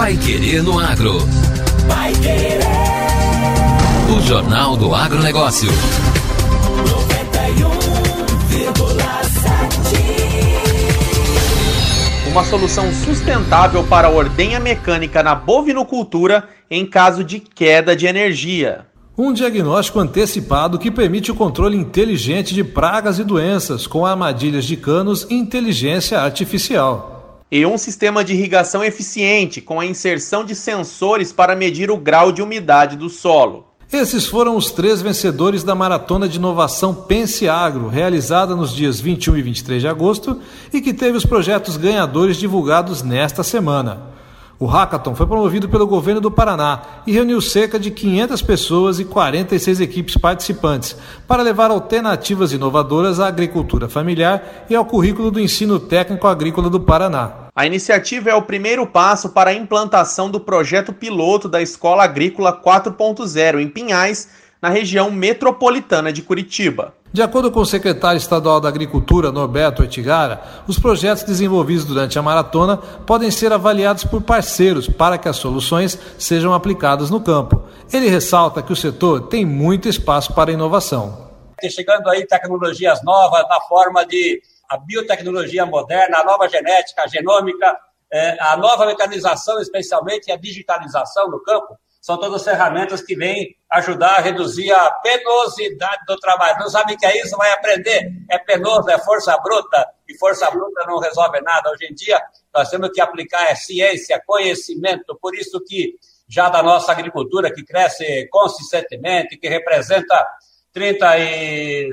Pai Querer no Agro. Pai Querer. O Jornal do Agronegócio. 91,7. Uma solução sustentável para a ordenha mecânica na bovinocultura em caso de queda de energia. Um diagnóstico antecipado que permite o controle inteligente de pragas e doenças com armadilhas de canos e inteligência artificial. E um sistema de irrigação eficiente com a inserção de sensores para medir o grau de umidade do solo. Esses foram os três vencedores da Maratona de Inovação Pense Agro, realizada nos dias 21 e 23 de agosto e que teve os projetos ganhadores divulgados nesta semana. O hackathon foi promovido pelo governo do Paraná e reuniu cerca de 500 pessoas e 46 equipes participantes para levar alternativas inovadoras à agricultura familiar e ao currículo do ensino técnico agrícola do Paraná. A iniciativa é o primeiro passo para a implantação do projeto piloto da Escola Agrícola 4.0 em Pinhais, na região metropolitana de Curitiba. De acordo com o secretário estadual da Agricultura, Norberto Oitigara, os projetos desenvolvidos durante a maratona podem ser avaliados por parceiros para que as soluções sejam aplicadas no campo. Ele ressalta que o setor tem muito espaço para inovação. Chegando aí tecnologias novas na forma de a biotecnologia moderna, a nova genética, a genômica, a nova mecanização, especialmente a digitalização no campo são todas ferramentas que vêm ajudar a reduzir a penosidade do trabalho. Não sabe o que é isso? Vai aprender. É penoso, é força bruta, e força bruta não resolve nada. Hoje em dia, nós temos que aplicar é ciência, conhecimento, por isso que já da nossa agricultura, que cresce consistentemente, que representa 35%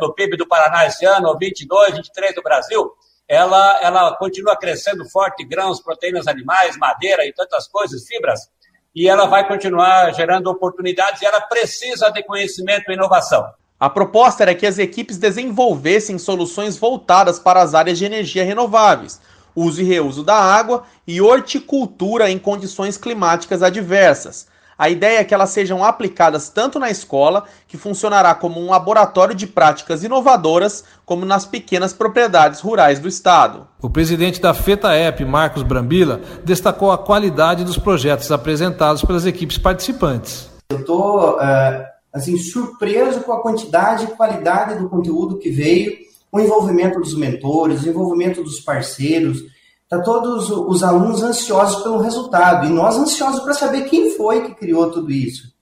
do PIB do Paraná esse ano, 22%, 23% do Brasil, ela, ela continua crescendo forte, grãos, proteínas animais, madeira e tantas coisas, fibras, e ela vai continuar gerando oportunidades e ela precisa de conhecimento e inovação. A proposta era que as equipes desenvolvessem soluções voltadas para as áreas de energia renováveis, uso e reuso da água e horticultura em condições climáticas adversas. A ideia é que elas sejam aplicadas tanto na escola, que funcionará como um laboratório de práticas inovadoras, como nas pequenas propriedades rurais do estado. O presidente da FETAEP, Marcos Brambila, destacou a qualidade dos projetos apresentados pelas equipes participantes. Eu estou uh, assim, surpreso com a quantidade e qualidade do conteúdo que veio, o envolvimento dos mentores, o envolvimento dos parceiros, Está todos os alunos ansiosos pelo resultado e nós ansiosos para saber quem foi que criou tudo isso.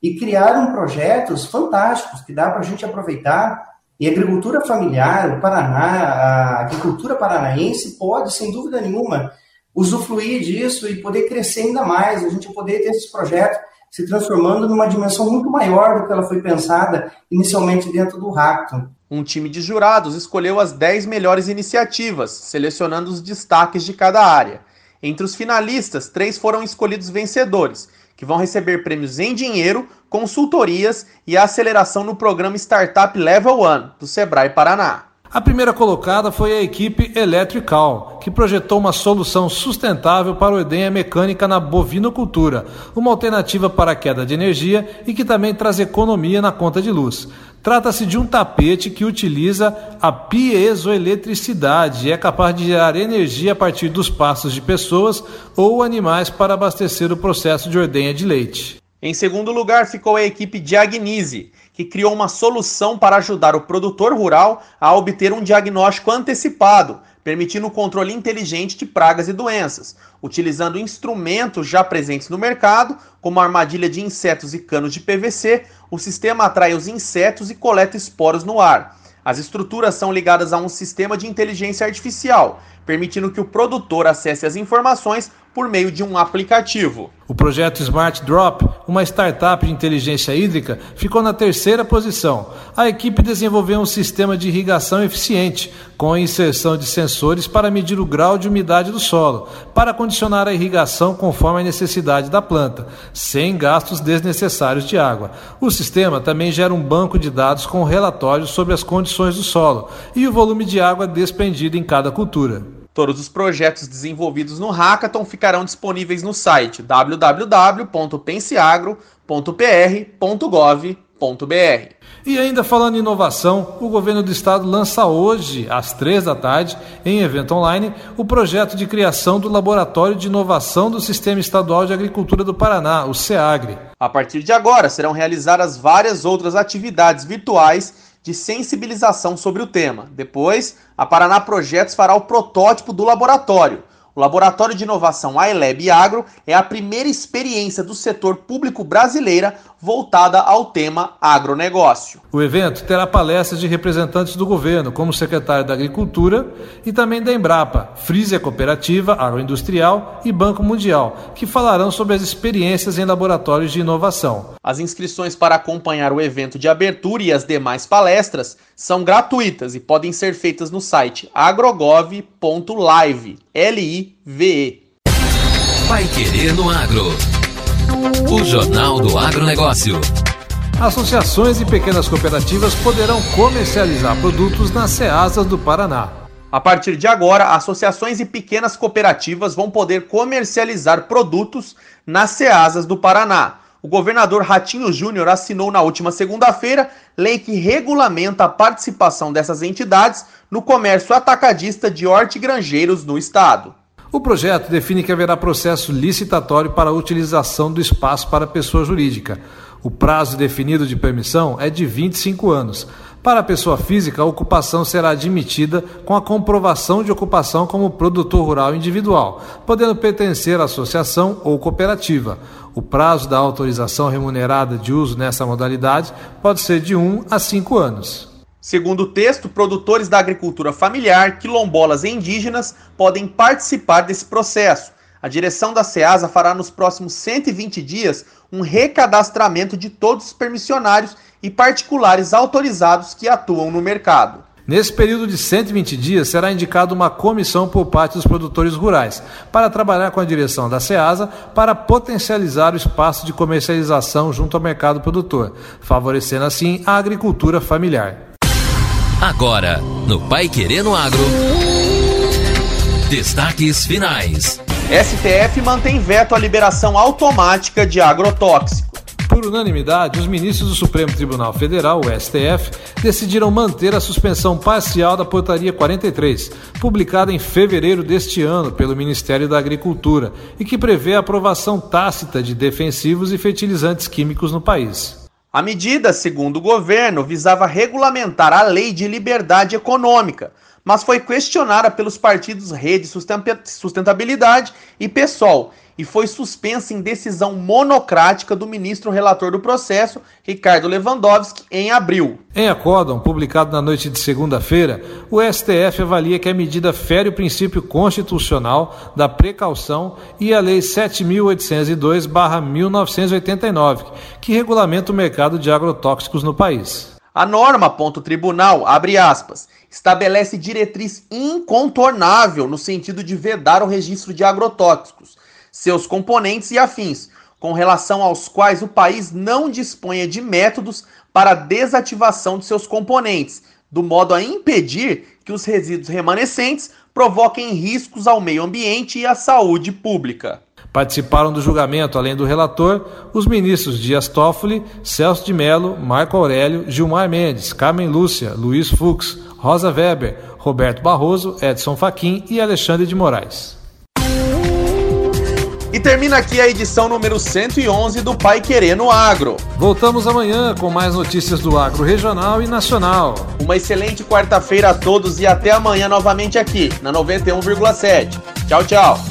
E criaram projetos fantásticos que dá para a gente aproveitar. E a agricultura familiar, o Paraná, a agricultura paranaense pode, sem dúvida nenhuma, usufruir disso e poder crescer ainda mais, a gente poder ter esses projetos se transformando numa dimensão muito maior do que ela foi pensada inicialmente dentro do Hackathon. Um time de jurados escolheu as 10 melhores iniciativas, selecionando os destaques de cada área. Entre os finalistas, três foram escolhidos vencedores, que vão receber prêmios em dinheiro, consultorias e aceleração no programa Startup Level 1 do Sebrae Paraná. A primeira colocada foi a equipe Electrical, que projetou uma solução sustentável para a ordenha mecânica na bovinocultura, uma alternativa para a queda de energia e que também traz economia na conta de luz. Trata-se de um tapete que utiliza a piezoeletricidade e é capaz de gerar energia a partir dos passos de pessoas ou animais para abastecer o processo de ordenha de leite. Em segundo lugar ficou a equipe Diagnise, que criou uma solução para ajudar o produtor rural a obter um diagnóstico antecipado, permitindo o controle inteligente de pragas e doenças, utilizando instrumentos já presentes no mercado, como a armadilha de insetos e canos de PVC. O sistema atrai os insetos e coleta esporos no ar. As estruturas são ligadas a um sistema de inteligência artificial, permitindo que o produtor acesse as informações por meio de um aplicativo. O projeto Smart Drop, uma startup de inteligência hídrica, ficou na terceira posição. A equipe desenvolveu um sistema de irrigação eficiente, com a inserção de sensores para medir o grau de umidade do solo, para condicionar a irrigação conforme a necessidade da planta, sem gastos desnecessários de água. O sistema também gera um banco de dados com relatórios sobre as condições do solo e o volume de água despendido em cada cultura. Todos os projetos desenvolvidos no Hackathon ficarão disponíveis no site www.penseagro.pr.gov.br. E ainda falando em inovação, o governo do estado lança hoje, às três da tarde, em evento online, o projeto de criação do Laboratório de Inovação do Sistema Estadual de Agricultura do Paraná, o SEAGRE. A partir de agora, serão realizadas várias outras atividades virtuais de sensibilização sobre o tema. Depois, a Paraná Projetos fará o protótipo do laboratório. O Laboratório de Inovação iLab Agro é a primeira experiência do setor público brasileira voltada ao tema agronegócio. O evento terá palestras de representantes do governo, como o secretário da Agricultura e também da Embrapa, Frisia Cooperativa Agroindustrial e Banco Mundial, que falarão sobre as experiências em laboratórios de inovação. As inscrições para acompanhar o evento de abertura e as demais palestras são gratuitas e podem ser feitas no site agrogov.live. L-I-V-E. Vai Querer no Agro. O Jornal do Agronegócio. Associações e pequenas cooperativas poderão comercializar produtos nas ceasas do Paraná. A partir de agora, associações e pequenas cooperativas vão poder comercializar produtos nas ceasas do Paraná. O governador Ratinho Júnior assinou na última segunda-feira lei que regulamenta a participação dessas entidades no comércio atacadista de hortigranjeiros no estado. O projeto define que haverá processo licitatório para a utilização do espaço para pessoa jurídica. O prazo definido de permissão é de 25 anos. Para a pessoa física, a ocupação será admitida com a comprovação de ocupação como produtor rural individual, podendo pertencer à associação ou cooperativa. O prazo da autorização remunerada de uso nessa modalidade pode ser de 1 a 5 anos. Segundo o texto, produtores da agricultura familiar, quilombolas e indígenas podem participar desse processo. A direção da SEASA fará nos próximos 120 dias um recadastramento de todos os permissionários e particulares autorizados que atuam no mercado. Nesse período de 120 dias, será indicada uma comissão por parte dos produtores rurais para trabalhar com a direção da SEASA para potencializar o espaço de comercialização junto ao mercado produtor, favorecendo assim a agricultura familiar. Agora, no Pai Querendo Agro. Destaques finais. STF mantém veto à liberação automática de agrotóxico. Por unanimidade, os ministros do Supremo Tribunal Federal, o STF, decidiram manter a suspensão parcial da Portaria 43, publicada em fevereiro deste ano pelo Ministério da Agricultura e que prevê a aprovação tácita de defensivos e fertilizantes químicos no país. A medida, segundo o governo, visava regulamentar a lei de liberdade econômica, mas foi questionada pelos partidos Rede Sustentabilidade e PSOL e foi suspensa em decisão monocrática do ministro relator do processo, Ricardo Lewandowski, em abril. Em acórdão, publicado na noite de segunda-feira, o STF avalia que a medida fere o princípio constitucional da precaução e a Lei 7.802-1989, que regulamenta o mercado de agrotóxicos no país. A norma, ponto tribunal, abre aspas, estabelece diretriz incontornável no sentido de vedar o registro de agrotóxicos, seus componentes e afins, com relação aos quais o país não disponha de métodos para desativação de seus componentes, do modo a impedir que os resíduos remanescentes provoquem riscos ao meio ambiente e à saúde pública. Participaram do julgamento, além do relator, os ministros Dias Toffoli, Celso de Mello, Marco Aurélio, Gilmar Mendes, Carmen Lúcia, Luiz Fux, Rosa Weber, Roberto Barroso, Edson Fachin e Alexandre de Moraes. E termina aqui a edição número 111 do Pai Querer no Agro. Voltamos amanhã com mais notícias do agro regional e nacional. Uma excelente quarta-feira a todos e até amanhã novamente aqui na 91,7. Tchau, tchau.